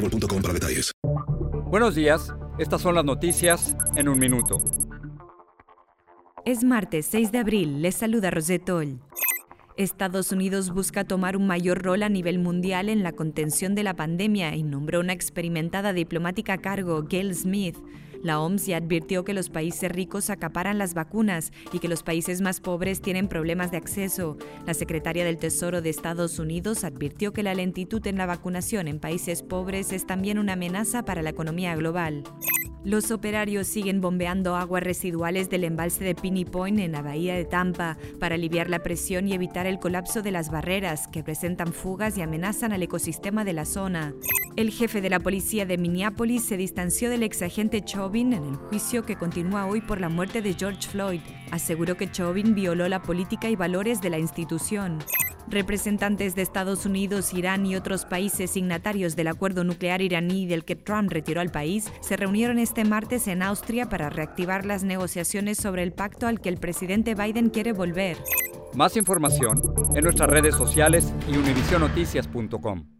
boostmobile.com para detalles. Buenos días, estas son las noticias en un minuto. Es martes 6 de abril, les saluda Rosetol. Estados Unidos busca tomar un mayor rol a nivel mundial en la contención de la pandemia y nombró una experimentada diplomática a cargo, Gail Smith. La OMS ya advirtió que los países ricos acaparan las vacunas y que los países más pobres tienen problemas de acceso. La secretaria del Tesoro de Estados Unidos advirtió que la lentitud en la vacunación en países pobres es también una amenaza para la economía global. Los operarios siguen bombeando aguas residuales del embalse de Pinny Point en la bahía de Tampa para aliviar la presión y evitar el colapso de las barreras que presentan fugas y amenazan al ecosistema de la zona. El jefe de la policía de Minneapolis se distanció del exagente Chauvin en el juicio que continúa hoy por la muerte de George Floyd. Aseguró que Chauvin violó la política y valores de la institución. Representantes de Estados Unidos, Irán y otros países signatarios del acuerdo nuclear iraní del que Trump retiró al país se reunieron este martes en Austria para reactivar las negociaciones sobre el pacto al que el presidente Biden quiere volver. Más información en nuestras redes sociales y univisionoticias.com.